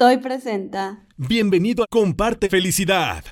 Estoy presenta. Bienvenido a Comparte Felicidad.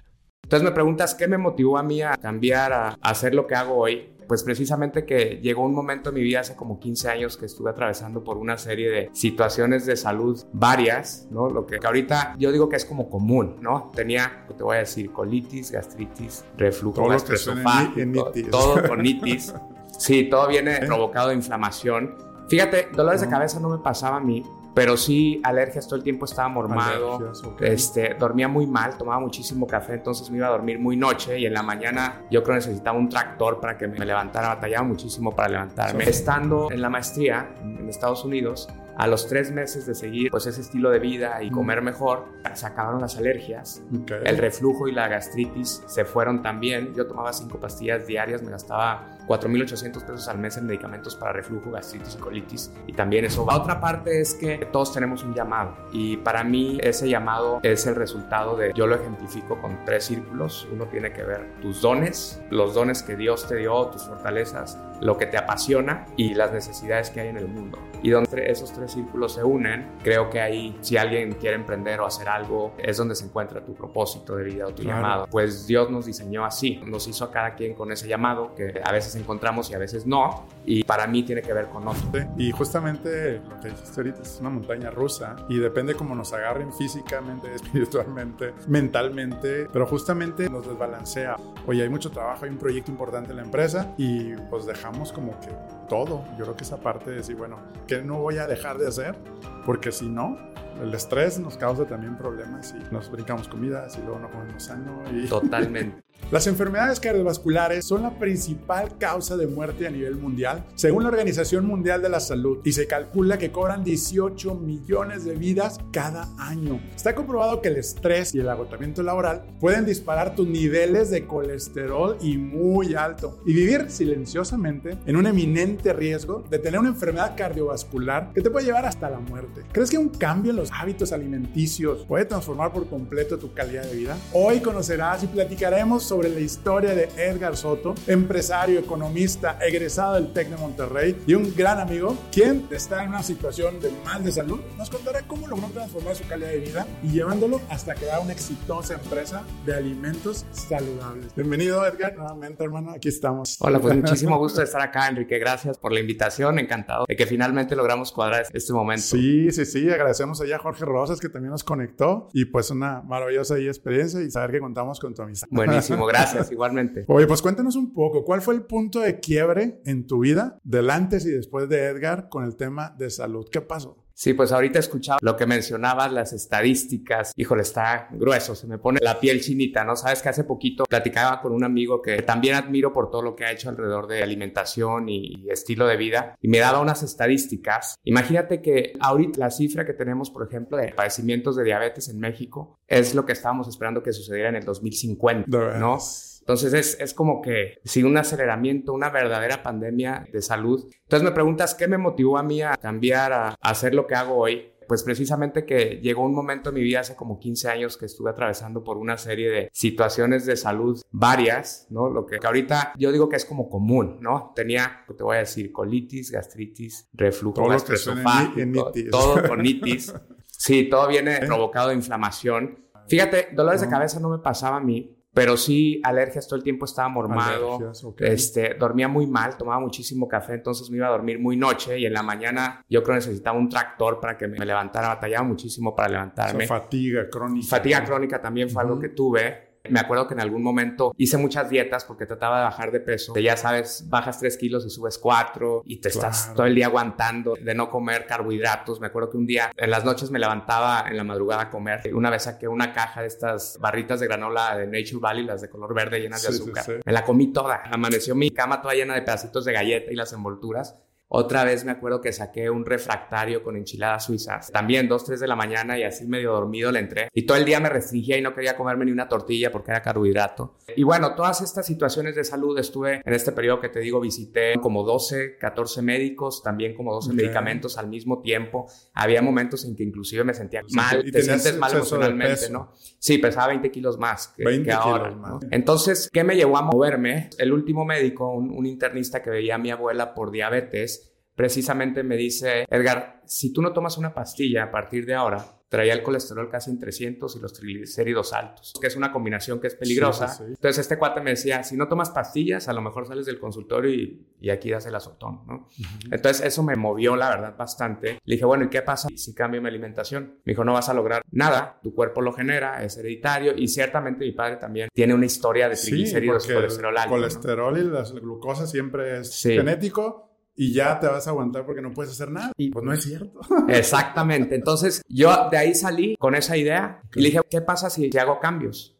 Entonces me preguntas, ¿qué me motivó a mí a cambiar, a hacer lo que hago hoy? Pues precisamente que llegó un momento en mi vida hace como 15 años que estuve atravesando por una serie de situaciones de salud varias, ¿no? Lo que, ahorita yo digo que es como común, ¿no? Tenía, te voy a decir, colitis, gastritis, reflujo gastroesofágico, todo con itis. Sí, todo viene provocado de inflamación. Fíjate, dolores de cabeza no me pasaba a mí, pero sí alergias todo el tiempo estaba mormado este dormía muy mal tomaba muchísimo café entonces me iba a dormir muy noche y en la mañana yo creo necesitaba un tractor para que me levantara batallaba muchísimo para levantarme estando en la maestría en Estados Unidos a los tres meses de seguir pues ese estilo de vida y comer mejor, se acabaron las alergias. El reflujo y la gastritis se fueron también. Yo tomaba cinco pastillas diarias, me gastaba 4.800 pesos al mes en medicamentos para reflujo, gastritis y colitis. Y también eso va. Otra parte es que todos tenemos un llamado. Y para mí ese llamado es el resultado de, yo lo ejemplifico con tres círculos. Uno tiene que ver tus dones, los dones que Dios te dio, tus fortalezas, lo que te apasiona y las necesidades que hay en el mundo. Y donde esos tres círculos se unen, creo que ahí, si alguien quiere emprender o hacer algo, es donde se encuentra tu propósito de vida o tu llamado. Pues Dios nos diseñó así, nos hizo a cada quien con ese llamado que a veces encontramos y a veces no. Y para mí tiene que ver con otro. Y justamente lo que dijiste ahorita es una montaña rusa y depende cómo nos agarren físicamente, espiritualmente, mentalmente, pero justamente nos desbalancea. Oye, hay mucho trabajo, hay un proyecto importante en la empresa y pues dejamos como que todo. Yo creo que esa parte de decir, bueno, que no voy a dejar de hacer? Porque si no, el estrés nos causa también problemas y nos brincamos comidas y luego no comemos sano. Y... Totalmente. Las enfermedades cardiovasculares son la principal causa de muerte a nivel mundial, según la Organización Mundial de la Salud, y se calcula que cobran 18 millones de vidas cada año. Está comprobado que el estrés y el agotamiento laboral pueden disparar tus niveles de colesterol y muy alto, y vivir silenciosamente en un eminente riesgo de tener una enfermedad cardiovascular que te puede llevar hasta la muerte. ¿Crees que un cambio en los hábitos alimenticios puede transformar por completo tu calidad de vida? Hoy conocerás y platicaremos sobre la historia de Edgar Soto, empresario, economista, egresado del TEC de Monterrey y un gran amigo, quien está en una situación de mal de salud. Nos contará cómo logró transformar su calidad de vida y llevándolo hasta crear una exitosa empresa de alimentos saludables. Bienvenido, Edgar, nuevamente, hermano. Aquí estamos. Hola, pues muchísimo gusto de estar acá, Enrique. Gracias por la invitación. Encantado de que finalmente logramos cuadrar este momento. Sí, sí, sí. Agradecemos allá a Jorge Rosas que también nos conectó y pues una maravillosa experiencia y saber que contamos con tu amistad. Buenísimo gracias, igualmente. Oye, pues cuéntanos un poco, ¿cuál fue el punto de quiebre en tu vida del antes y después de Edgar con el tema de salud? ¿Qué pasó? Sí, pues ahorita he escuchado lo que mencionabas, las estadísticas. Híjole, está grueso, se me pone la piel chinita, ¿no? Sabes que hace poquito platicaba con un amigo que también admiro por todo lo que ha hecho alrededor de alimentación y estilo de vida y me daba unas estadísticas. Imagínate que ahorita la cifra que tenemos, por ejemplo, de padecimientos de diabetes en México es lo que estábamos esperando que sucediera en el 2050, ¿no? Entonces es, es como que sin un aceleramiento, una verdadera pandemia de salud. Entonces me preguntas, ¿qué me motivó a mí a cambiar, a, hacer lo que hago hoy? Pues precisamente que llegó un momento en mi vida hace como 15 años que estuve atravesando por una serie de situaciones de salud varias, ¿no? Lo que, ahorita yo digo que es como común, ¿no? Tenía, te voy a decir, colitis, gastritis, reflujo gastroesofágico, todo con itis. Sí, todo viene provocado de inflamación. Fíjate, dolores de cabeza no me pasaba a mí, pero sí alergias todo el tiempo estaba mormado, este, dormía muy mal, tomaba muchísimo café, entonces me iba a dormir muy noche y en la mañana yo creo necesitaba un tractor para que me levantara, batallaba muchísimo para levantarme. fatiga crónica. Fatiga crónica también fue algo que tuve. Me acuerdo que en algún momento hice muchas dietas porque trataba de bajar de peso. ya sabes, bajas 3 kilos y subes 4 y te estás todo el día aguantando de no comer carbohidratos. Me acuerdo que un día en las noches me levantaba en la madrugada a comer. Una vez saqué una caja de estas barritas de granola de Nature Valley, las de color verde llenas de azúcar. Me la comí toda. Amaneció mi cama toda llena de pedacitos de galleta y las envolturas. Otra vez me acuerdo que saqué un refractario con enchiladas suizas. También dos, tres de la mañana y así medio dormido le entré. Y todo el día me restringía y no quería comerme ni una tortilla porque era carbohidrato. Y bueno, todas estas situaciones de salud estuve en este periodo que te digo, visité como 12, 14 médicos, también como 12 medicamentos al mismo tiempo. Había momentos en que inclusive me sentía mal, te sientes mal emocionalmente, ¿no? Sí, pesaba 20 kilos más que, ahora. Más. Entonces, ¿qué me llevó a moverme? El último médico, un internista que veía a mi abuela por diabetes, precisamente me dice, Edgar, si tú no tomas una pastilla a partir de ahora, traía el colesterol casi en 300 y los triglicéridos altos, que es una combinación que es peligrosa. Entonces este cuate me decía, si no tomas pastillas, a lo mejor sales del consultorio y, y aquí das el azotón, ¿no? Entonces eso me movió, la verdad, bastante. Le dije, bueno, ¿y qué pasa si cambio mi alimentación? Me dijo, no vas a lograr nada, tu cuerpo lo genera, es hereditario y ciertamente mi padre también tiene una historia de triglicéridos y colesterol alto. El colesterol y la glucosa siempre es genético y ya te vas a aguantar porque no puedes hacer nada. Y pues no es cierto. Exactamente. Entonces yo de ahí salí con esa idea y le dije, ¿qué pasa si, hago cambios?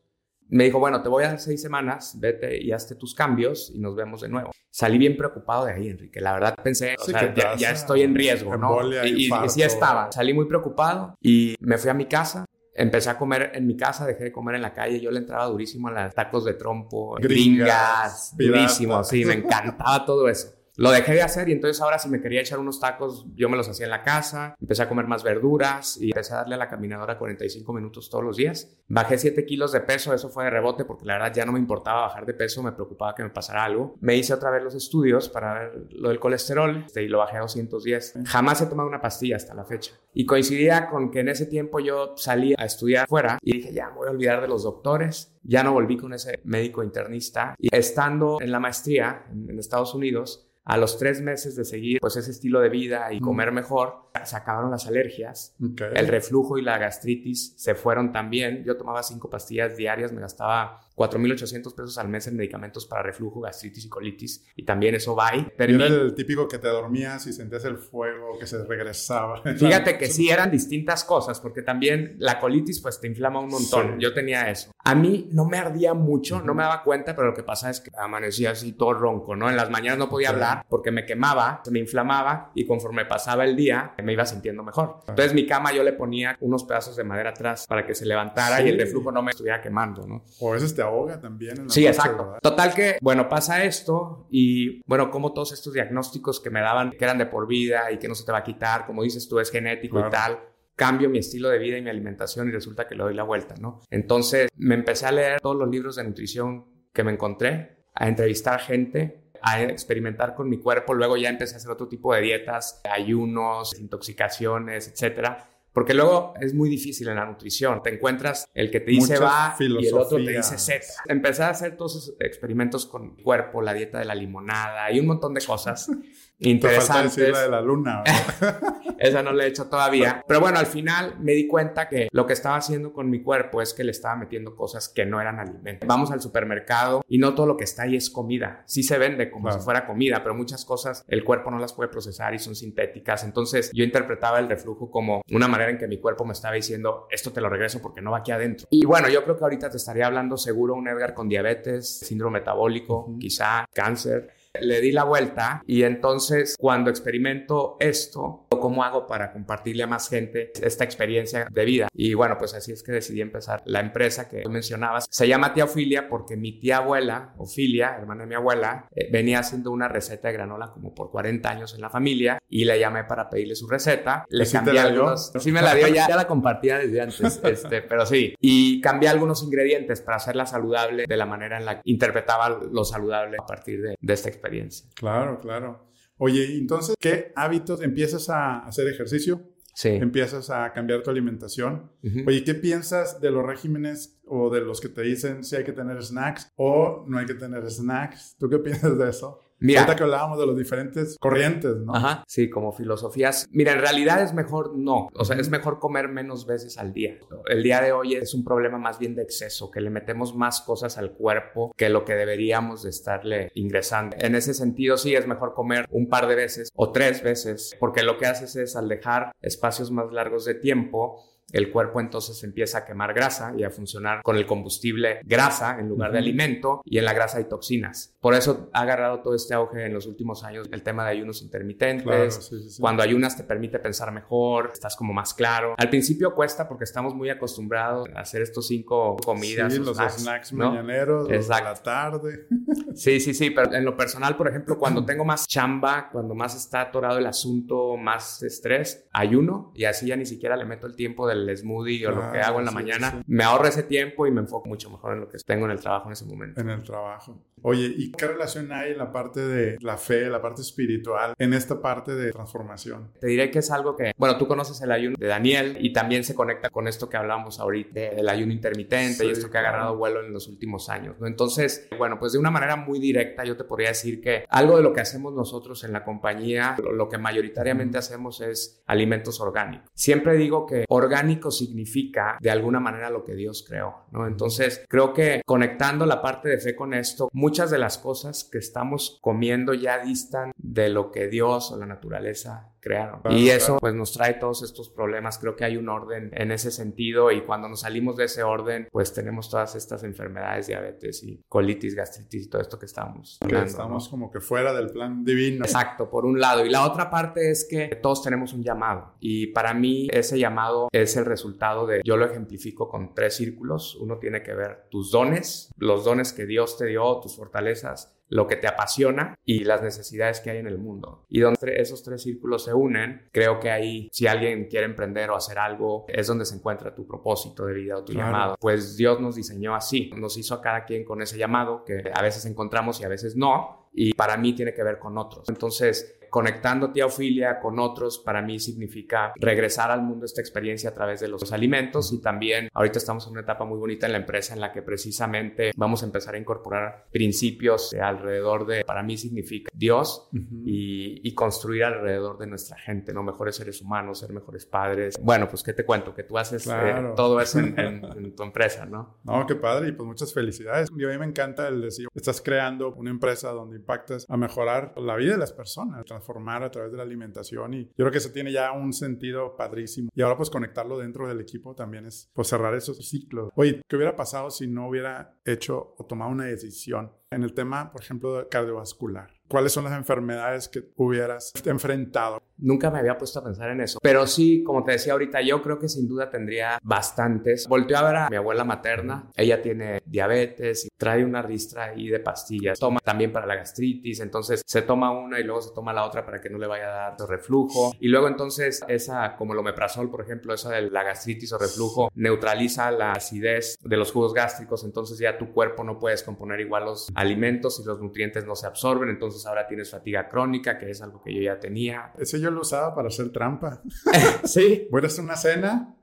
Me dijo, bueno, te voy a dar seis semanas, vete y hazte tus cambios y nos vemos de nuevo. Salí bien preocupado de ahí, Enrique. La verdad pensé, o sea, ya, estoy en riesgo, ¿no? Y, y, y sí estaba. Salí muy preocupado y me fui a mi casa. Empecé a comer en mi casa, dejé de comer en la calle. Yo le entraba durísimo a los tacos de trompo, gringas, gringas durísimo. Sí, me encantaba todo eso. Lo dejé de hacer y entonces ahora si me quería echar unos tacos, yo me los hacía en la casa, empecé a comer más verduras y empecé a darle a la caminadora 45 minutos todos los días. Bajé 7 kilos de peso, eso fue de rebote porque la verdad ya no me importaba bajar de peso, me preocupaba que me pasara algo. Me hice otra vez los estudios para ver lo del colesterol este, y lo bajé a 210. Jamás he tomado una pastilla hasta la fecha. Y coincidía con que en ese tiempo yo salí a estudiar fuera y dije, ya, me voy a olvidar de los doctores. Ya no volví con ese médico internista. Y estando en la maestría en Estados Unidos, a los tres meses de seguir pues ese estilo de vida y comer mejor, se acabaron las alergias, el reflujo y la gastritis se fueron también. Yo tomaba cinco pastillas diarias, me gastaba 4.800 pesos al mes en medicamentos para reflujo, gastritis y colitis. Y también eso va ahí. Pero era el típico que te dormías y sentías el fuego que se regresaba. Fíjate que sí eran distintas cosas, porque también la colitis pues te inflama un montón. Yo tenía eso. A mí no me ardía mucho, no me daba cuenta, pero lo que pasa es que amanecía así todo ronco, ¿no? En las mañanas no podía hablar porque me quemaba, me inflamaba y conforme pasaba el día me iba sintiendo mejor. Entonces mi cama yo le ponía unos pedazos de madera atrás para que se levantara y el reflujo no me estuviera quemando, ¿no? O eso te ahoga también. sí, exacto. Total que, bueno, pasa esto y, bueno, como todos estos diagnósticos que me daban, que eran de por vida y que no se te va a quitar, como dices tú, es genético y tal, cambio mi estilo de vida y mi alimentación y resulta que le doy la vuelta, ¿no? Entonces me empecé a leer todos los libros de nutrición que me encontré, a entrevistar gente, a experimentar con mi cuerpo, luego ya empecé a hacer otro tipo de dietas, ayunos, intoxicaciones, etcétera porque luego es muy difícil en la nutrición. Te encuentras el que te dice va y el otro te dice Z. Empecé a hacer todos esos experimentos con mi cuerpo, la dieta de la limonada y un montón de cosas interesantes. Te la de la luna. Esa no la he hecho todavía. Pero bueno, al final me di cuenta que lo que estaba haciendo con mi cuerpo es que le estaba metiendo cosas que no eran alimentos. Vamos al supermercado y no todo lo que está ahí es comida. Sí se vende como si fuera comida, pero muchas cosas el cuerpo no las puede procesar y son sintéticas. Entonces yo interpretaba el reflujo como una manera en que mi cuerpo me estaba diciendo, esto te lo regreso porque no va aquí adentro. Y bueno, yo creo que ahorita te estaría hablando seguro un Edgar con diabetes, síndrome metabólico, quizá cáncer. Le di la vuelta y entonces cuando experimento esto, ¿cómo hago para compartirle a más gente esta experiencia de vida? Y bueno, pues así es que decidí empezar la empresa que mencionabas. Se llama Tía Ofilia porque mi tía abuela, Ofilia, hermana de mi abuela, eh, venía haciendo una receta de granola como por 40 años en la familia y le llamé para pedirle su receta. Le cambié algunos. Sí me la dio, ya, ya la compartía desde antes, este, pero sí. Y cambié algunos ingredientes para hacerla saludable de la manera en la que interpretaba lo saludable a partir de, de esta experiencia. Claro, claro. Oye, entonces, ¿qué hábitos empiezas a hacer ejercicio? Sí. Empiezas a cambiar tu alimentación. Oye, ¿qué piensas de los regímenes o de los que te dicen si hay que tener snacks o no hay que tener snacks? ¿Tú qué piensas de eso? Mira, Ahorita que hablábamos de los diferentes corrientes, ¿no? Ajá, sí, como filosofías. Mira, en realidad es mejor no, o sea, es mejor comer menos veces al día. El día de hoy es un problema más bien de exceso, que le metemos más cosas al cuerpo que lo que deberíamos de estarle ingresando. En ese sentido, sí, es mejor comer un par de veces o tres veces, porque lo que haces es al dejar espacios más largos de tiempo, el cuerpo entonces empieza a quemar grasa y a funcionar con el combustible grasa en lugar de alimento y en la grasa hay toxinas. Por eso ha agarrado todo este auge en los últimos años el tema de ayunos intermitentes. Cuando ayunas te permite pensar mejor, estás como más claro. Al principio cuesta porque estamos muy acostumbrados a hacer estos cinco comidas. Los snacks, mañaneros, de la tarde. sí, sí, sí, pero en lo personal, por ejemplo, cuando tengo más chamba, cuando más está atorado el asunto, más estrés, ayuno y así ya ni siquiera le meto el tiempo de el smoothie o lo que hago en la mañana, me ahorro ese tiempo y me enfoco mucho mejor en lo que tengo en el trabajo en ese momento. En el trabajo. Oye, ¿y qué relación hay en la parte de la fe, la parte espiritual, en esta parte de transformación? Te diré que es algo que, bueno, tú conoces el ayuno de Daniel y también se conecta con esto que hablamos ahorita, del ayuno intermitente y esto que ha agarrado vuelo en los últimos años. ¿no? Entonces, bueno, pues de una manera muy directa yo te podría decir que algo de lo que hacemos nosotros en la compañía, lo, lo que mayoritariamente hacemos es alimentos orgánicos. Siempre digo que orgánico significa de alguna manera lo que Dios creó, ¿no? Entonces, creo que conectando la parte de fe con esto, muchas de las cosas que estamos comiendo ya distan de lo que Dios o la naturaleza crearon. y eso pues nos trae todos estos problemas. Creo que hay un orden en ese sentido y cuando nos salimos de ese orden pues tenemos todas estas enfermedades, diabetes y colitis, gastritis y todo esto que estamos hablando. estamos como que fuera del plan divino. Exacto, por un lado. Y la otra parte es que todos tenemos un llamado y para mí ese llamado es el resultado de, yo lo ejemplifico con tres círculos. Uno tiene que ver tus dones, los dones que Dios te dio, tus fortalezas lo que te apasiona y las necesidades que hay en el mundo. Y donde esos tres círculos se unen, creo que ahí, si alguien quiere emprender o hacer algo, es donde se encuentra tu propósito de vida o tu llamado. Pues Dios nos diseñó así, nos hizo a cada quien con ese llamado que a veces encontramos y a veces no. Y para mí tiene que ver con otros. Entonces, conectando Ofilia con otros, para mí significa regresar al mundo esta experiencia a través de los alimentos y también ahorita estamos en una etapa muy bonita en la empresa en la que precisamente vamos a empezar a incorporar principios alrededor de, para mí significa Dios y, construir alrededor de nuestra gente, ¿no? Mejores seres humanos, ser mejores padres. Bueno, pues qué te cuento, que tú haces eh, todo eso en, tu empresa, ¿no? No, qué padre y pues muchas felicidades. Y a mí me encanta el decir, estás creando una empresa donde impactas a mejorar la vida de las personas, transformar a través de la alimentación y yo creo que eso tiene ya un sentido padrísimo. Y ahora pues conectarlo dentro del equipo también es pues cerrar esos ciclos. Oye, ¿qué hubiera pasado si no hubiera hecho o tomado una decisión en el tema, por ejemplo, cardiovascular? ¿Cuáles son las enfermedades que hubieras enfrentado? Nunca me había puesto a pensar en eso. Pero sí, como te decía ahorita, yo creo que sin duda tendría bastantes. Volteo a ver a mi abuela materna. Ella tiene diabetes y trae una ristra ahí de pastillas. Toma también para la gastritis. Entonces se toma una y luego se toma la otra para que no le vaya a dar reflujo. Y luego entonces esa, como el omeprazol, por ejemplo, esa de la gastritis o reflujo, neutraliza la acidez de los jugos gástricos. Entonces ya tu cuerpo no puede descomponer igual los alimentos y los nutrientes no se absorben. Entonces ahora tienes fatiga crónica, que es algo que yo ya tenía. Ese yo lo usaba para hacer trampa. sí. Hacer una cena.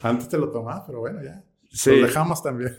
Antes te lo tomaba, pero bueno, ya. Sí. Lo dejamos también.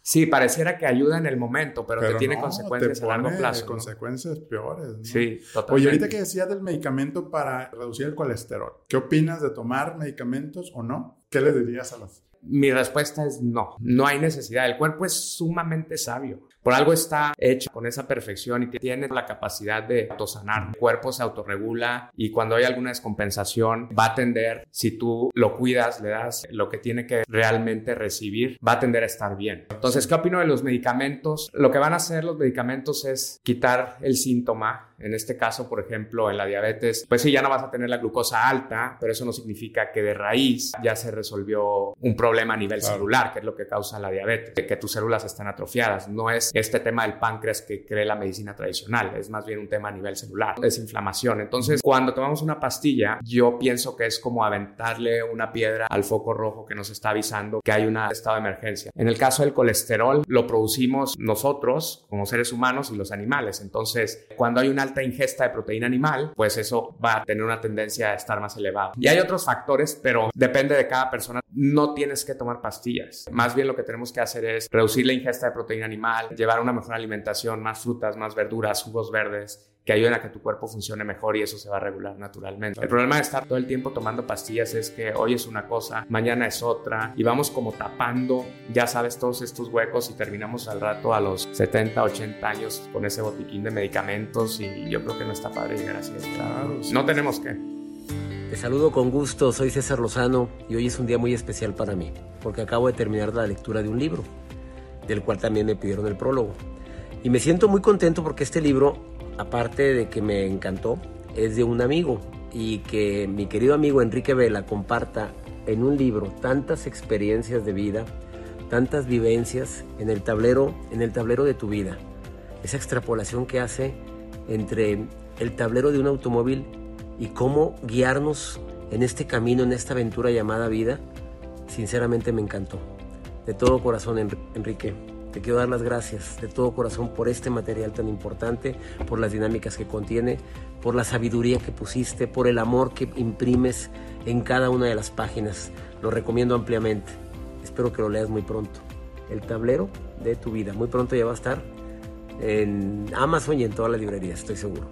Sí, pareciera que ayuda en el momento, pero, te tiene consecuencias a largo plazo. Consecuencias peores. ¿no? Sí, totalmente. Oye, ahorita que decías del medicamento para reducir el colesterol, ¿qué opinas de tomar medicamentos o no? ¿Qué le dirías a las mi respuesta es no, no hay necesidad. El cuerpo es sumamente sabio. Por algo está hecho con esa perfección y tiene la capacidad de autosanar. El cuerpo se autorregula y cuando hay alguna descompensación va a tender, si tú lo cuidas, le das lo que tiene que realmente recibir, va a tender a estar bien. Entonces, ¿qué opino de los medicamentos? Lo que van a hacer los medicamentos es quitar el síntoma en este caso, por ejemplo, en la diabetes, pues sí, ya no vas a tener la glucosa alta, pero eso no significa que de raíz ya se resolvió un problema a nivel celular, que es lo que causa la diabetes, que tus células están atrofiadas. No es este tema del páncreas que cree la medicina tradicional, es más bien un tema a nivel celular, es inflamación. Entonces, cuando tomamos una pastilla, yo pienso que es como aventarle una piedra al foco rojo que nos está avisando que hay un estado de emergencia. En el caso del colesterol, lo producimos nosotros como seres humanos y los animales. Entonces, cuando hay una alta ingesta de proteína animal, pues eso va a tener una tendencia a estar más elevado. Y hay otros factores, pero depende de cada persona. No tienes que tomar pastillas. Más bien lo que tenemos que hacer es reducir la ingesta de proteína animal, llevar una mejor alimentación, más frutas, más verduras, jugos verdes, que ayuden a que tu cuerpo funcione mejor y eso se va a regular naturalmente. El problema de estar todo el tiempo tomando pastillas es que hoy es una cosa, mañana es otra y vamos como tapando, ya sabes, todos estos huecos y terminamos al rato a los 70, 80 años con ese botiquín de medicamentos y yo creo que no está padre llegar así. Claro, No tenemos que. Te saludo con gusto, soy César Lozano y hoy es un día muy especial para mí porque acabo de terminar la lectura de un libro, del cual también me pidieron el prólogo. Y me siento muy contento porque este libro aparte de que me encantó, es de un amigo y que mi querido amigo Enrique Vela comparta en un libro tantas experiencias de vida, tantas vivencias en el tablero, en el tablero de tu vida. Esa extrapolación que hace entre el tablero de un automóvil y cómo guiarnos en este camino, en esta aventura llamada vida, Sinceramente me encantó. De todo corazón, Enrique, te quiero dar las gracias de todo corazón por este material tan importante, por las dinámicas que contiene, por la sabiduría que pusiste, por el amor que imprimes en cada una de las páginas. Lo recomiendo ampliamente. Espero que lo leas muy pronto. El tablero de tu vida. Muy pronto ya va a estar en Amazon y en todas las librerías, estoy seguro.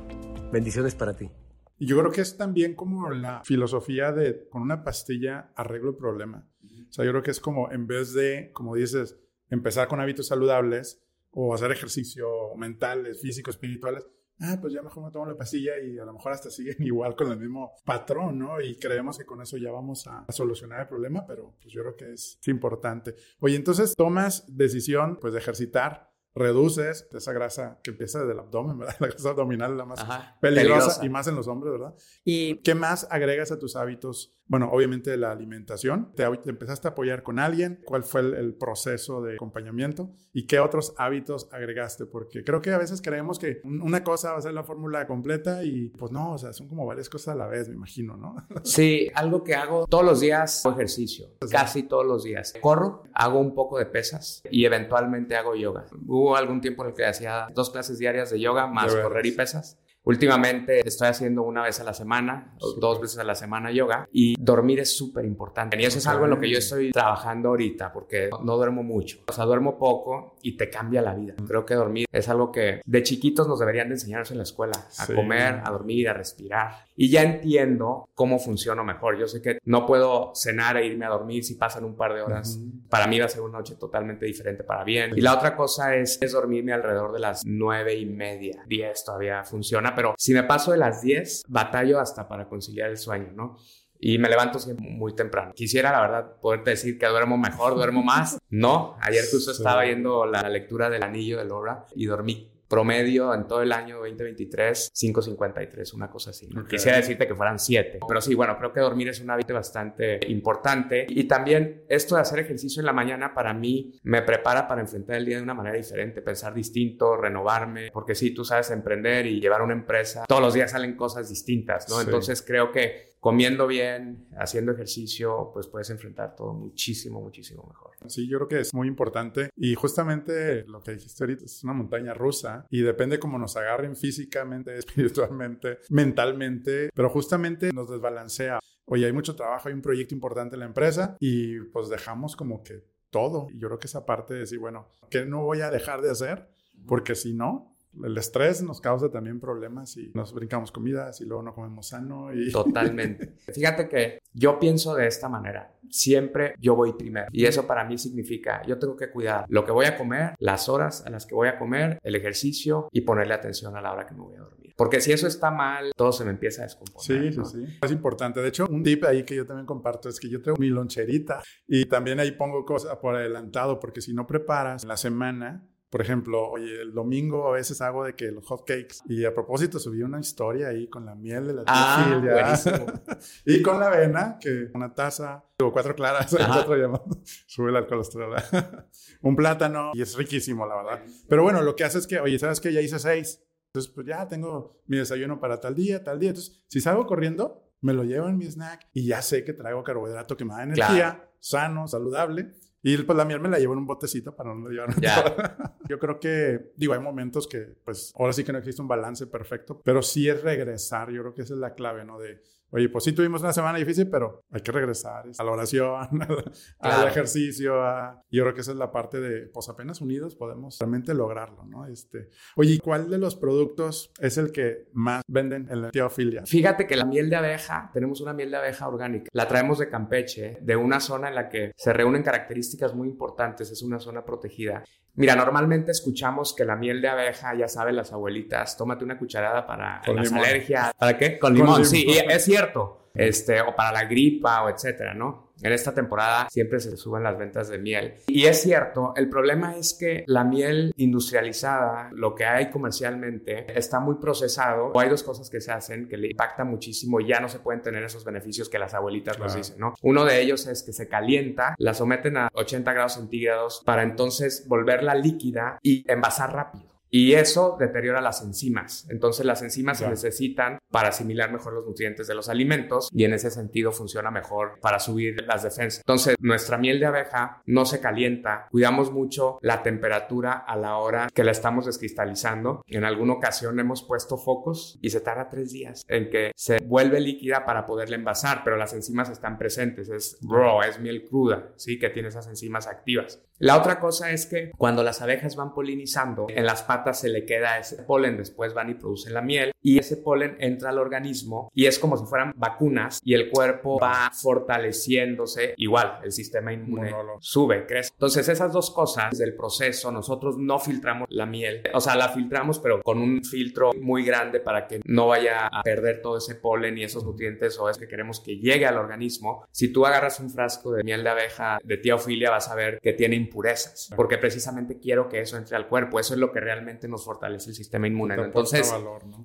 Bendiciones para ti. Y yo creo que es también como la filosofía de con una pastilla arreglo el problema. O sea, yo creo que es como en vez de, como dices, empezar con hábitos saludables o hacer ejercicio mentales, físicos, espirituales, ah, pues ya mejor me tomo la pastilla y a lo mejor hasta siguen igual con el mismo patrón, ¿no? Y creemos que con eso ya vamos a, solucionar el problema, pero pues yo creo que es, importante. Oye, entonces tomas decisión pues de ejercitar reduces esa grasa que empieza desde el abdomen, ¿verdad? La grasa abdominal es la más peligrosa, y más en los hombres, ¿verdad? ¿Y qué más agregas a tus hábitos? Bueno, obviamente la alimentación. ¿Te, empezaste a apoyar con alguien? ¿Cuál fue el, proceso de acompañamiento? ¿Y qué otros hábitos agregaste? Porque creo que a veces creemos que una cosa va a ser la fórmula completa y pues no, o sea, son como varias cosas a la vez, me imagino, ¿no? Sí, algo que hago todos los días, ejercicio, casi todos los días. Corro, hago un poco de pesas y eventualmente hago yoga hubo algún tiempo en el que hacía dos clases diarias de yoga más correr y pesas. Últimamente estoy haciendo una vez a la semana o dos veces a la semana yoga y dormir es súper importante. Y eso es algo en lo que yo estoy trabajando ahorita porque no duermo mucho. O sea, duermo poco y te cambia la vida. Creo que dormir es algo que de chiquitos nos deberían de enseñarnos en la escuela. A comer, a dormir, a respirar. Y ya entiendo cómo funciona mejor. Yo sé que no puedo cenar e irme a dormir si pasan un par de horas. Para mí va a ser una noche totalmente diferente para bien. Y la otra cosa es, es dormirme alrededor de las nueve y media. Diez todavía funciona pero si me paso de las 10, batallo hasta para conciliar el sueño, ¿no? Y me levanto siempre muy temprano. Quisiera, la verdad, poderte decir que duermo mejor, duermo más. No, ayer justo estaba viendo la lectura del anillo de Laura y dormí promedio en todo el año 2023, 5.53, una cosa así. Quisiera decirte que fueran 7, pero sí, bueno, creo que dormir es un hábito bastante importante y también esto de hacer ejercicio en la mañana para mí me prepara para enfrentar el día de una manera diferente, pensar distinto, renovarme, porque sí, tú sabes emprender y llevar una empresa, todos los días salen cosas distintas, ¿no? Entonces creo que comiendo bien, haciendo ejercicio, pues puedes enfrentar todo muchísimo, muchísimo mejor. Sí, yo creo que es muy importante y justamente lo que dijiste ahorita es una montaña rusa y depende cómo nos agarren físicamente, espiritualmente, mentalmente, pero justamente nos desbalancea. Oye, hay mucho trabajo, hay un proyecto importante en la empresa y pues dejamos como que todo. Y yo creo que esa parte de decir, bueno, ¿qué no voy a dejar de hacer? Porque si no, el estrés nos causa también problemas y nos brincamos comidas y luego no comemos sano. Y... Totalmente. Fíjate que yo pienso de esta manera. Siempre yo voy primero. Y eso para mí significa, yo tengo que cuidar lo que voy a comer, las horas a las que voy a comer, el ejercicio y ponerle atención a la hora que me voy a dormir. Porque si eso está mal, todo se me empieza a descomponer. Sí, sí, sí. Es importante. De hecho, un tip ahí que yo también comparto es que yo tengo mi loncherita y también ahí pongo cosas por adelantado porque si no preparas la semana, por ejemplo, oye, el domingo a veces hago de que los hot cakes. Y a propósito subí una historia ahí con la miel de la ah, y con la avena, que una taza, o cuatro claras, otro sube el colesterol. un plátano y es riquísimo, la verdad. Pero bueno, lo que hace es que, oye, ¿sabes qué? Ya hice seis. Entonces, pues ya tengo mi desayuno para tal día, tal día. Entonces, si salgo corriendo, me lo llevo en mi snack y ya sé que traigo carbohidrato que me da energía, sano, saludable. Y pues la miel me la llevo en un botecito para no llevar. Yo creo que, digo, hay momentos que, pues, ahora sí que no existe un balance perfecto, pero sí es regresar. Yo creo que esa es la clave, ¿no? De, oye, pues sí tuvimos una semana difícil, pero hay que regresar a la oración, al ejercicio. Yo creo que esa es la parte de, pues apenas unidos podemos realmente lograrlo, ¿no? Este, oye, ¿cuál de los productos es el que más venden en la teofilia? Fíjate que la miel de abeja, tenemos una miel de abeja orgánica, la traemos de Campeche, de una zona en la que se reúnen características muy importantes, es una zona protegida. Mira, normalmente escuchamos que la miel de abeja, ya saben las abuelitas, tómate una cucharada para las alergias. ¿Para qué? Con limón, sí, es cierto. Este, o para la gripa o etcétera, ¿no? En esta temporada siempre se suben las ventas de miel. Y es cierto, el problema es que la miel industrializada, lo que hay comercialmente, está muy procesado. O hay dos cosas que se hacen que le impacta muchísimo y ya no se pueden tener esos beneficios que las abuelitas nos dicen, ¿no? Uno de ellos es que se calienta, la someten a 80 grados centígrados para entonces volverla líquida y envasar rápido. Y eso deteriora las enzimas. Entonces las enzimas se necesitan para asimilar mejor los nutrientes de los alimentos y en ese sentido funciona mejor para subir las defensas. Entonces nuestra miel de abeja no se calienta, cuidamos mucho la temperatura a la hora que la estamos descristalizando. En alguna ocasión hemos puesto focos y se tarda tres días en que se vuelve líquida para poderla envasar, pero las enzimas están presentes, es raw, es miel cruda, ¿sí? Que tiene esas enzimas activas. La otra cosa es que cuando las abejas van polinizando, en las patas se le queda ese polen, después van y producen la miel y ese polen entra al organismo y es como si fueran vacunas y el cuerpo va fortaleciéndose, igual el sistema inmune sube, crece. Entonces esas dos cosas del proceso, nosotros no filtramos la miel, o sea, la filtramos pero con un filtro muy grande para que no vaya a perder todo ese polen y esos nutrientes o es que queremos que llegue al organismo. Si tú agarras un frasco de miel de abeja de tía Ofilia vas a ver que tiene impurezas, porque precisamente quiero que eso entre al cuerpo. Eso es lo que realmente nos fortalece el sistema inmune. Entonces,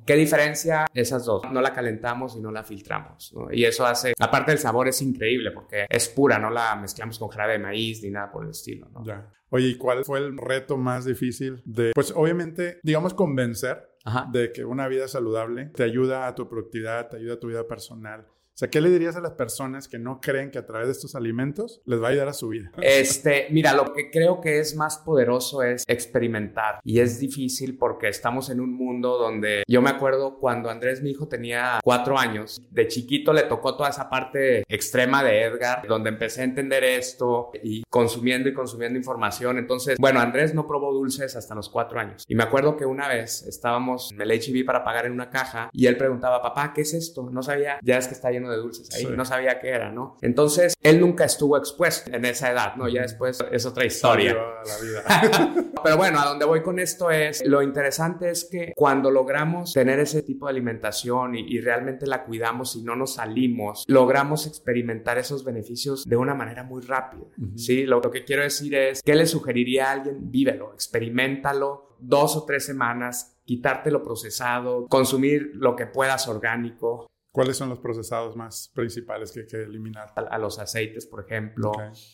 ¿qué diferencia esas dos? No la calentamos y no la filtramos. Y eso hace, aparte el sabor es increíble porque es pura, no la mezclamos con jarabe de maíz ni nada por el estilo. Ya. Oye, ¿y cuál fue el reto más difícil de, pues obviamente, digamos, convencer de que una vida saludable te ayuda a tu productividad, te ayuda a tu vida personal? Sea, ¿qué le dirías a las personas que no creen que a través de estos alimentos les va a ayudar a su vida? Este, mira, lo que creo que es más poderoso es experimentar y es difícil porque estamos en un mundo donde yo me acuerdo cuando Andrés, mi hijo, tenía cuatro años, de chiquito le tocó toda esa parte extrema de Edgar, donde empecé a entender esto y consumiendo y consumiendo información. Entonces, bueno, Andrés no probó dulces hasta los cuatro años y me acuerdo que una vez estábamos en el HB para pagar en una caja y él preguntaba, papá, ¿qué es esto? No sabía, ya es que está lleno de dulces ahí, no sabía qué era, ¿no? Entonces, él nunca estuvo expuesto en esa edad, ¿no? Ya después es otra historia. Pero bueno, a donde voy con esto es, lo interesante es que cuando logramos tener ese tipo de alimentación y, realmente la cuidamos y no nos salimos, logramos experimentar esos beneficios de una manera muy rápida, ¿sí? Lo, lo que quiero decir es, ¿qué le sugeriría a alguien? Vívelo, experimentalo dos o tres semanas, quitarte lo procesado, consumir lo que puedas orgánico, ¿Cuáles son los procesados más principales que hay que eliminar? A, los aceites, por ejemplo,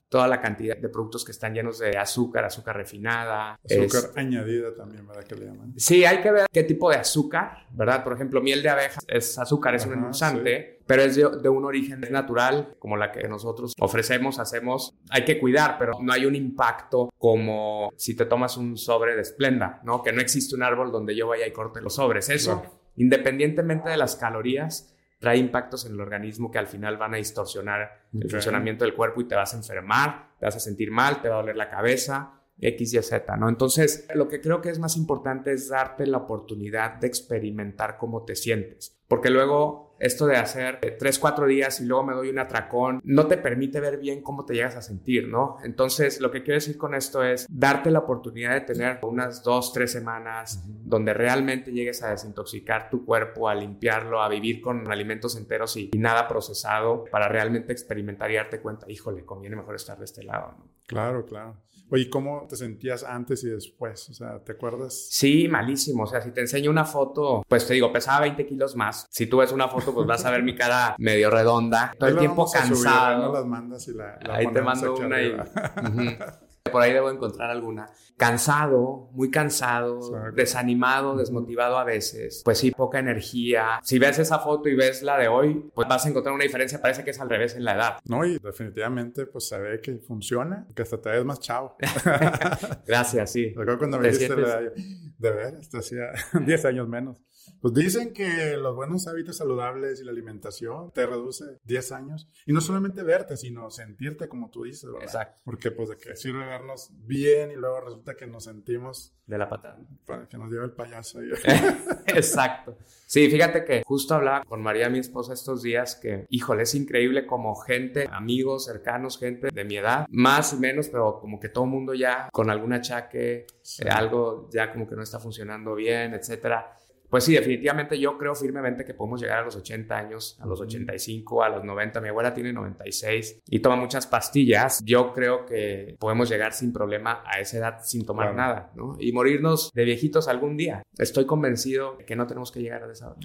toda la cantidad de productos que están llenos de azúcar, azúcar refinada. Azúcar añadida también, ¿verdad? Que le llaman. Sí, hay que ver qué tipo de azúcar, ¿verdad? Por ejemplo, miel de abeja es azúcar, es un endulzante, pero es de, de, un origen natural, como la que nosotros ofrecemos, hacemos. Hay que cuidar, pero no hay un impacto como si te tomas un sobre de Splenda, ¿no? Que no existe un árbol donde yo vaya y corte los sobres. Eso, independientemente de las calorías, trae impactos en el organismo que al final van a distorsionar el funcionamiento del cuerpo y te vas a enfermar, te vas a sentir mal, te va a doler la cabeza, X, Y, Z, ¿no? Entonces, lo que creo que es más importante es darte la oportunidad de experimentar cómo te sientes, porque luego esto de hacer tres, cuatro días y luego me doy un atracón, no te permite ver bien cómo te llegas a sentir, ¿no? Entonces, lo que quiero decir con esto es darte la oportunidad de tener unas dos, tres semanas donde realmente llegues a desintoxicar tu cuerpo, a limpiarlo, a vivir con alimentos enteros y, nada procesado para realmente experimentar y darte cuenta, híjole, conviene mejor estar de este lado, ¿no? Claro, claro. Oye, ¿cómo te sentías antes y después? O sea, ¿te acuerdas? Sí, malísimo. O sea, si te enseño una foto, pues te digo, pesaba 20 kilos más. Si tú ves una foto, pues vas a ver mi cara medio redonda. Todo el tiempo cansado. las mandas y la, Ahí te mando una y... Por ahí debo encontrar alguna. Cansado, muy cansado, desanimado, desmotivado a veces. Pues sí, poca energía. Si ves esa foto y ves la de hoy, pues vas a encontrar una diferencia. Parece que es al revés en la edad. No, y definitivamente pues se ve que funciona, que hasta te ves más chavo. Gracias, sí. Recuerdo cuando me dijiste. De veras, te hacía 10 años menos. Pues dicen que los buenos hábitos saludables y la alimentación te reduce 10 años. Y no solamente verte, sino sentirte como tú dices, ¿verdad? Exacto. Porque pues de que sirve vernos bien y luego resulta que nos sentimos... De la patada. Para que nos lleve el payaso. Ahí. Exacto. Sí, fíjate que justo hablaba con María, mi esposa, estos días que, híjole, es increíble como gente, amigos, cercanos, gente de mi edad, más o menos, pero como que todo el mundo ya con algún achaque, eh, algo ya como que no está funcionando bien, etcétera pues sí, definitivamente yo creo firmemente que podemos llegar a los 80 años, a los 85, a los 90. Mi abuela tiene 96 y toma muchas pastillas. Yo creo que podemos llegar sin problema a esa edad sin tomar nada, ¿no? Y morirnos de viejitos algún día. Estoy convencido que no tenemos que llegar de esa,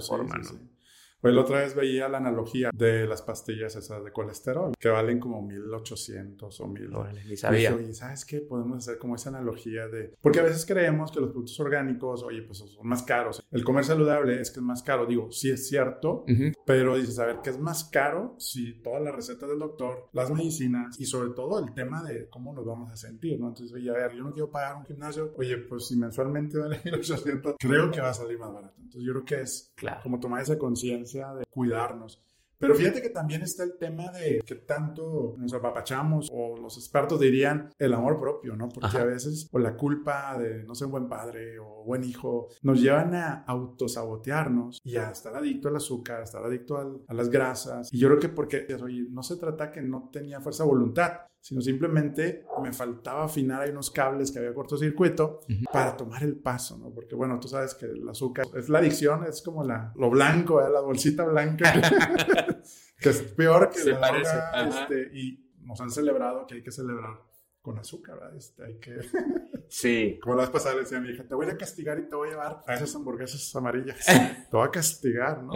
forma, ¿no? Pues la otra vez veía la analogía de las pastillas esas de colesterol, que valen como 1800 o 1000. ni sabía. Y ¿sabes qué? Podemos hacer como esa analogía de... Porque a veces creemos que los productos orgánicos, oye, pues son más caros. El comer saludable es que es más caro. Digo, sí es cierto, pero dices, a ver, ¿qué es más caro si todas las recetas del doctor, las medicinas y sobre todo el tema de cómo nos vamos a sentir, ¿no? Entonces, oye, a ver, yo no quiero pagar un gimnasio, oye, pues si mensualmente vale 1800, creo que va a salir más barato. Entonces, yo creo que es claro. como tomar esa conciencia de cuidarnos. Pero fíjate que también está el tema de que tanto nos apapachamos o los expertos dirían el amor propio, ¿no? Porque a veces o la culpa de no ser buen padre o buen hijo nos llevan a autosabotearnos y a estar adicto al azúcar, a estar adicto a las grasas. Y yo creo que porque, oye, no se trata que no tenía fuerza de voluntad, sino simplemente me faltaba afinar ahí unos cables que había cortocircuito para tomar el paso, ¿no? Porque bueno, tú sabes que el azúcar es la adicción, es como la, lo blanco, ¿eh? la bolsita blanca, que es peor que la parece. este, y nos han celebrado que hay que celebrar con azúcar, ¿verdad? Este, hay que... Sí. Como la vez pasada le decía a mi hija, te voy a castigar y te voy a llevar a esas hamburguesas amarillas. te voy a castigar, ¿no?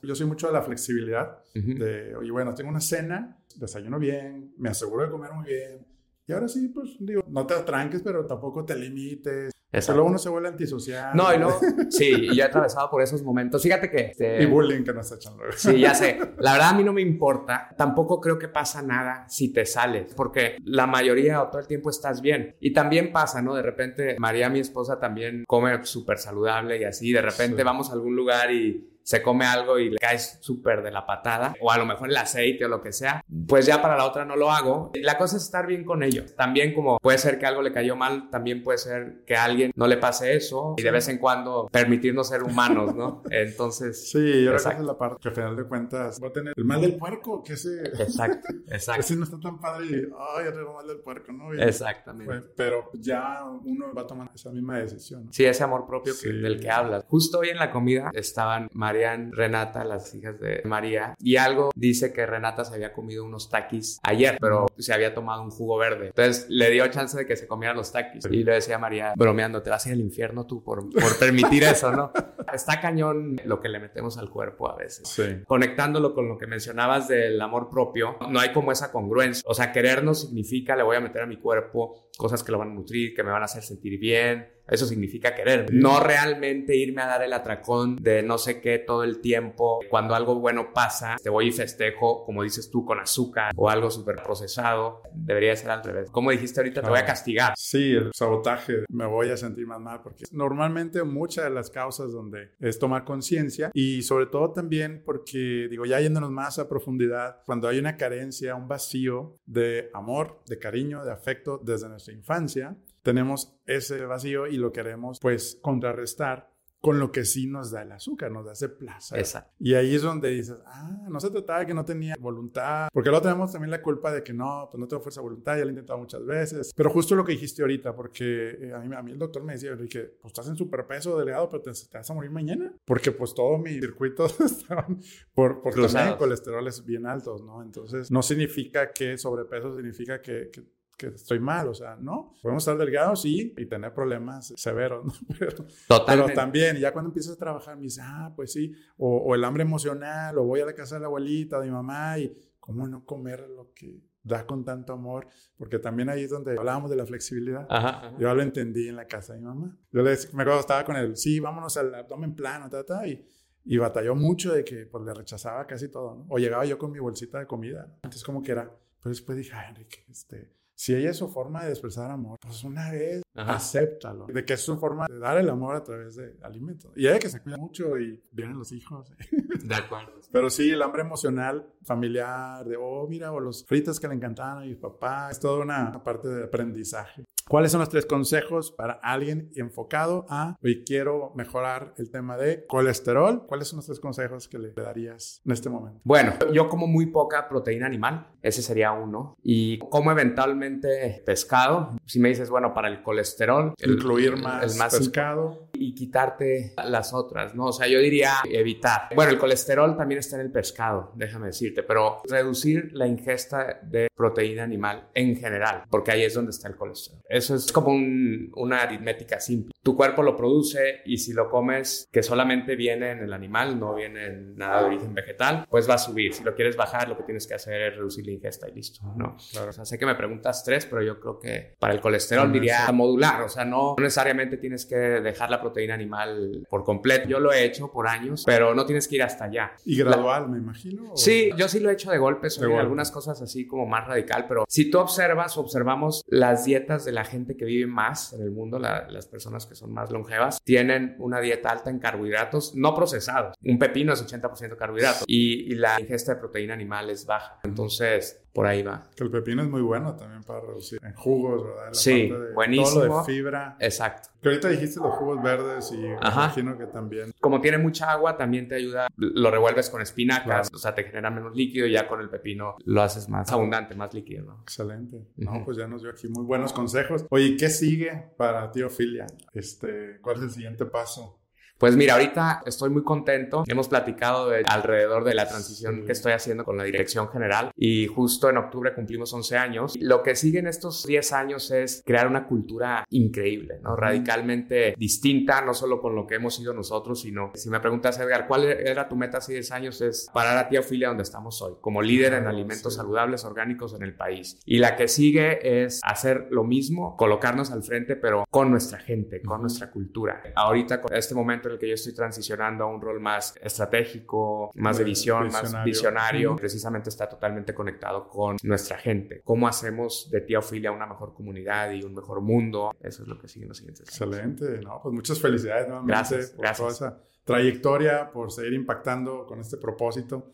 yo soy mucho de la flexibilidad. De, oye, bueno, tengo una cena, desayuno bien, me aseguro de comer muy bien. Y ahora sí, pues digo, no te tranques, pero tampoco te limites. Luego uno se vuelve antisocial. No, y no. Sí, y yo he atravesado por esos momentos. Fíjate que. Este, y bullying que nos echan luego. Sí, ya sé. La verdad, a mí no me importa. Tampoco creo que pasa nada si te sales, porque la mayoría o todo el tiempo estás bien. Y también pasa, ¿no? De repente, María, mi esposa, también come súper saludable y así. De repente vamos a algún lugar y se come algo y le caes súper de la patada, o a lo mejor el aceite o lo que sea, pues ya para la otra no lo hago. La cosa es estar bien con ello. También como puede ser que algo le cayó mal, también puede ser que a alguien no le pase eso y de vez en cuando permitirnos ser humanos, ¿no? Entonces... Sí, yo creo que es la parte que al final de cuentas va a tener el mal del puerco, que ese... Exacto, exacto. Ese no está tan padre y, ay, ya tengo mal del puerco, ¿no? Exactamente. Pues, pero ya uno va a tomar esa misma decisión. Sí, ese amor propio del que hablas. Justo hoy en la comida estaban Marian, Renata, las hijas de María, y algo dice que Renata se había comido unos taquis ayer, pero se había tomado un jugo verde. Entonces le dio chance de que se comiera los taquis. Y le decía a María, bromeando, te vas a ir al infierno tú por, por permitir eso, ¿no? Está cañón lo que le metemos al cuerpo a veces. Sí. Conectándolo con lo que mencionabas del amor propio, no hay como esa congruencia. O sea, querernos significa le voy a meter a mi cuerpo cosas que lo van a nutrir, que me van a hacer sentir bien, eso significa querer. No realmente irme a dar el atracón de no sé qué todo el tiempo. Cuando algo bueno pasa, te voy y festejo, como dices tú, con azúcar o algo súper procesado. Debería ser al revés. Como dijiste ahorita, te voy a castigar. Sí, el sabotaje. Me voy a sentir más mal porque normalmente muchas de las causas donde es tomar conciencia y sobre todo también porque, digo, ya yéndonos más a profundidad, cuando hay una carencia, un vacío de amor, de cariño, de afecto desde nuestra infancia, tenemos ese vacío y lo queremos pues contrarrestar con lo que sí nos da el azúcar, nos da ese placer. Exacto. Y ahí es donde dices, ah, no se trataba de que no tenía voluntad, porque luego tenemos también la culpa de que no, pues no tengo fuerza de voluntad, ya lo he intentado muchas veces, pero justo lo que dijiste ahorita, porque eh, a, mí, a mí el doctor me decía, Enrique, pues estás en superpeso, delgado, pero te, vas a morir mañana, porque pues todos mis circuitos estaban por, por también colesteroles bien altos, ¿no? Entonces, no significa que sobrepeso significa que, que que estoy mal, o sea, no. Podemos estar delgados, sí, y tener problemas severos, ¿no? Pero, pero también, ya cuando empiezas a trabajar, me dices, ah, pues sí, o, o, el hambre emocional, o voy a la casa de la abuelita, de mi mamá, y cómo no comer lo que da con tanto amor, porque también ahí es donde hablábamos de la flexibilidad. Ajá, Yo lo entendí en la casa de mi mamá. Yo le decía, me acuerdo, estaba con él, sí, vámonos al abdomen plano, ta, ta, y, y batalló mucho de que pues le rechazaba casi todo, ¿no? O llegaba yo con mi bolsita de comida. Entonces como que era, pero después dije, ay, Enrique, este si ella es su forma de expresar amor, pues una vez acéptalo. De que es su forma de dar el amor a través de alimentos. Y ella que se cuida mucho y vienen los hijos. De acuerdo. Pero sí, el hambre emocional, familiar, de, oh, mira, o los fritos que le encantaban a mi papá, es toda una parte de aprendizaje. ¿Cuáles son los tres consejos para alguien enfocado a hoy quiero mejorar el tema de colesterol? ¿Cuáles son los tres consejos que le darías en este momento? Bueno, yo como muy poca proteína animal, ese sería uno. Y como eventualmente pescado. Si me dices, bueno, para el colesterol, incluir más, el más pescado y quitarte las otras, ¿no? O sea, yo diría evitar. Bueno, el colesterol también está en el pescado, déjame decirte, pero reducir la ingesta de proteína animal en general, porque ahí es donde está el colesterol Eso es como una aritmética simple. Tu cuerpo lo produce y si lo comes que solamente viene en el animal, no viene en nada de origen vegetal, pues va a subir. Si lo quieres bajar, lo que tienes que hacer es reducir la ingesta y listo, ¿no? Claro. O sea, sé que me preguntas tres, pero yo creo que para el colesterol diría modular, o sea, no necesariamente tienes que dejar la proteína animal por completo. Yo lo he hecho por años, pero no tienes que ir hasta allá. ¿Y gradual, me imagino? Sí, yo sí lo he hecho de golpe, son algunas cosas así como más radical, pero si tú observas, observamos las dietas de la gente que vive más en el mundo, las personas que son más longevas, tienen una dieta alta en carbohidratos no procesados. Un pepino es 80% carbohidrato y, y la ingesta de proteína animal es baja. Entonces, por ahí va. Que el pepino es muy bueno también para reducir en jugos, ¿verdad? sí, buenísimo. Todo lo de fibra. Exacto. Que ahorita dijiste los jugos verdes y imagino que también. Como tiene mucha agua, también te ayuda, lo revuelves con espinacas, o sea, te genera menos líquido y ya con el pepino lo haces más abundante, más líquido, ¿no? Excelente. No, pues ya nos dio aquí muy buenos consejos. Oye, ¿qué sigue para ti, Ofilia? Este, ¿Cuál es el siguiente paso? Pues mira, ahorita estoy muy contento. Hemos platicado de, alrededor de la transición que estoy haciendo con la dirección general y justo en octubre cumplimos 11 años. Lo que sigue en estos 10 años es crear una cultura increíble, ¿no? Radicalmente distinta, no solo con lo que hemos sido nosotros, sino si me preguntas, Edgar, ¿cuál era tu meta hace 10 años? Es parar a Tía Ofilia donde estamos hoy, como líder en alimentos saludables orgánicos en el país. Y la que sigue es hacer lo mismo, colocarnos al frente, pero con nuestra gente, con nuestra cultura. Ahorita, con este momento que yo estoy transicionando a un rol más estratégico, más de visión, más visionario, precisamente está totalmente conectado con nuestra gente. ¿Cómo hacemos de Tía Ofilia una mejor comunidad y un mejor mundo? Eso es lo que sigue en los siguientes Excelente. No, pues muchas felicidades nuevamente gracias, por toda esa trayectoria, por seguir impactando con este propósito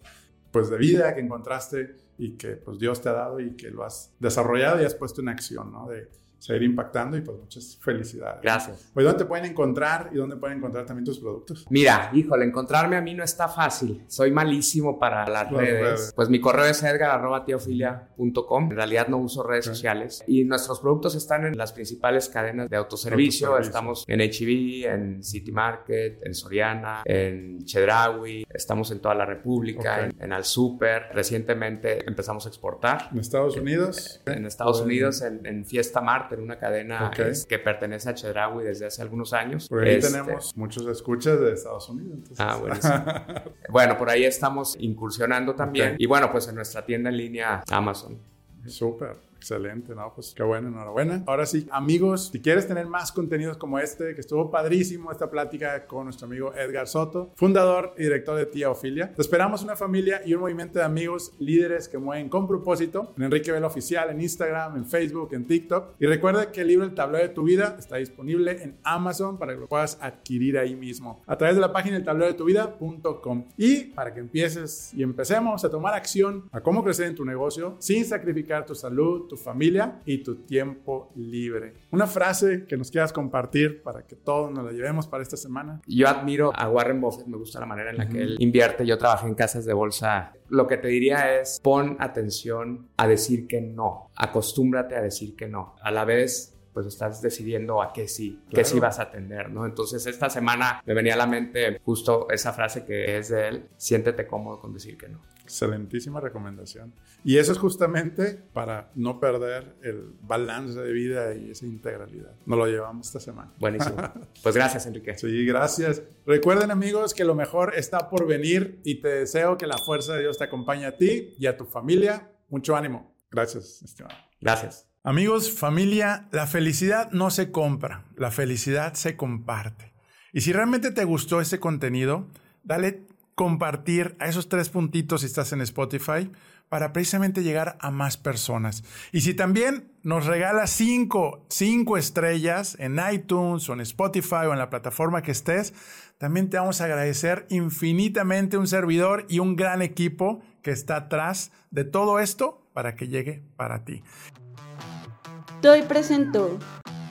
pues de vida que encontraste y que pues Dios te ha dado y que lo has desarrollado y has puesto en acción, ¿no? De, seguir impactando y pues muchas felicidades. Gracias. Pues ¿dónde te pueden encontrar y dónde pueden encontrar también tus productos? Mira, híjole, encontrarme a mí no está fácil. Soy malísimo para las, redes. Pues mi correo es edgar.tiofilia.com. En realidad no uso redes sociales. Y nuestros productos están en las principales cadenas de autoservicio. Estamos en HB, en City Market, en Soriana, en Chedraui. Estamos en toda la República, en, en Al Super. Recientemente empezamos a exportar. ¿En Estados Unidos? En, Estados Unidos, en, en Fiesta Mart en una cadena que pertenece a Chedraui desde hace algunos años. Por ahí este, tenemos muchos escuchas de Estados Unidos. Ah, bueno. bueno, por ahí estamos incursionando también. Y bueno, pues en nuestra tienda en línea Amazon. Súper. Excelente, no, pues qué bueno, enhorabuena. Ahora sí, amigos, si quieres tener más contenidos como este, que estuvo padrísimo esta plática con nuestro amigo Edgar Soto, fundador y director de Tía Ofilia. Te esperamos una familia y un movimiento de amigos líderes que mueven con propósito en Enrique Vela Oficial, en Instagram, en Facebook, en TikTok. Y recuerda que el libro El tablero de tu vida está disponible en Amazon para que lo puedas adquirir ahí mismo a través de la página el tablero de tu vida.com. Y para que empieces y empecemos a tomar acción a cómo crecer en tu negocio sin sacrificar tu salud, tu familia y tu tiempo libre. Una frase que nos quieras compartir para que todos nos la llevemos para esta semana. Yo admiro a Warren Buffett, me gusta la manera en la que él invierte. Yo trabajé en casas de bolsa. Lo que te diría es pon atención a decir que no, acostúmbrate a decir que no. A la vez pues estás decidiendo a qué sí, qué sí vas a atender, ¿no? Entonces esta semana me venía a la mente justo esa frase que es de él, siéntete cómodo con decir que no. Excelentísima recomendación. Y eso es justamente para no perder el balance de vida y esa integralidad. Nos lo llevamos esta semana. Buenísimo. Pues gracias, Enrique. Sí, gracias. Recuerden, amigos, que lo mejor está por venir y te deseo que la fuerza de Dios te acompañe a ti y a tu familia. Mucho ánimo. Gracias, estimado. Gracias. Amigos, familia, la felicidad no se compra, la felicidad se comparte. Y si realmente te gustó este contenido, dale compartir a esos tres puntitos si estás en Spotify para precisamente llegar a más personas. Y si también nos regalas cinco, cinco estrellas en iTunes o en Spotify o en la plataforma que estés, también te vamos a agradecer infinitamente un servidor y un gran equipo que está atrás de todo esto para que llegue para ti. Toy presentó.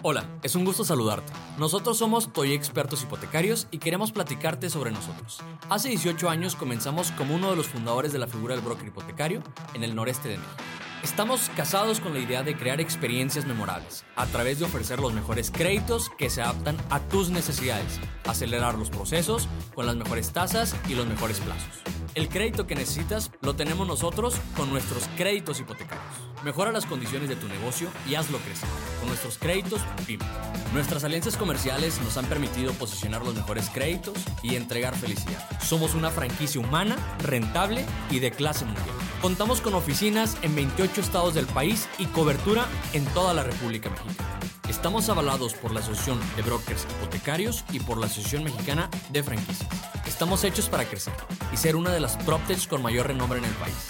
Hola, es un gusto saludarte. Nosotros somos Toy Expertos Hipotecarios y queremos platicarte sobre nosotros. Hace 18 años comenzamos como uno de los fundadores de la figura del broker hipotecario en el noreste de México. Estamos casados con la idea de crear experiencias memorables, a través de ofrecer los mejores créditos que se adaptan a tus necesidades, acelerar los procesos con las mejores tasas y los mejores plazos. El crédito que necesitas lo tenemos nosotros con nuestros créditos hipotecarios. Mejora las condiciones de tu negocio y hazlo crecer con nuestros créditos PYME. Nuestras alianzas comerciales nos han permitido posicionar los mejores créditos y entregar felicidad. Somos una franquicia humana, rentable y de clase mundial. Contamos con oficinas en 28 estados del país y cobertura en toda la República Mexicana. Estamos avalados por la Asociación de Brokers Hipotecarios y por la Asociación Mexicana de Franquicias. Estamos hechos para crecer y ser una de las PropTechs con mayor renombre en el país.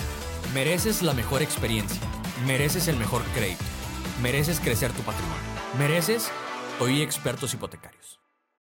Mereces la mejor experiencia. Mereces el mejor crédito. Mereces crecer tu patrimonio. Mereces hoy expertos hipotecarios.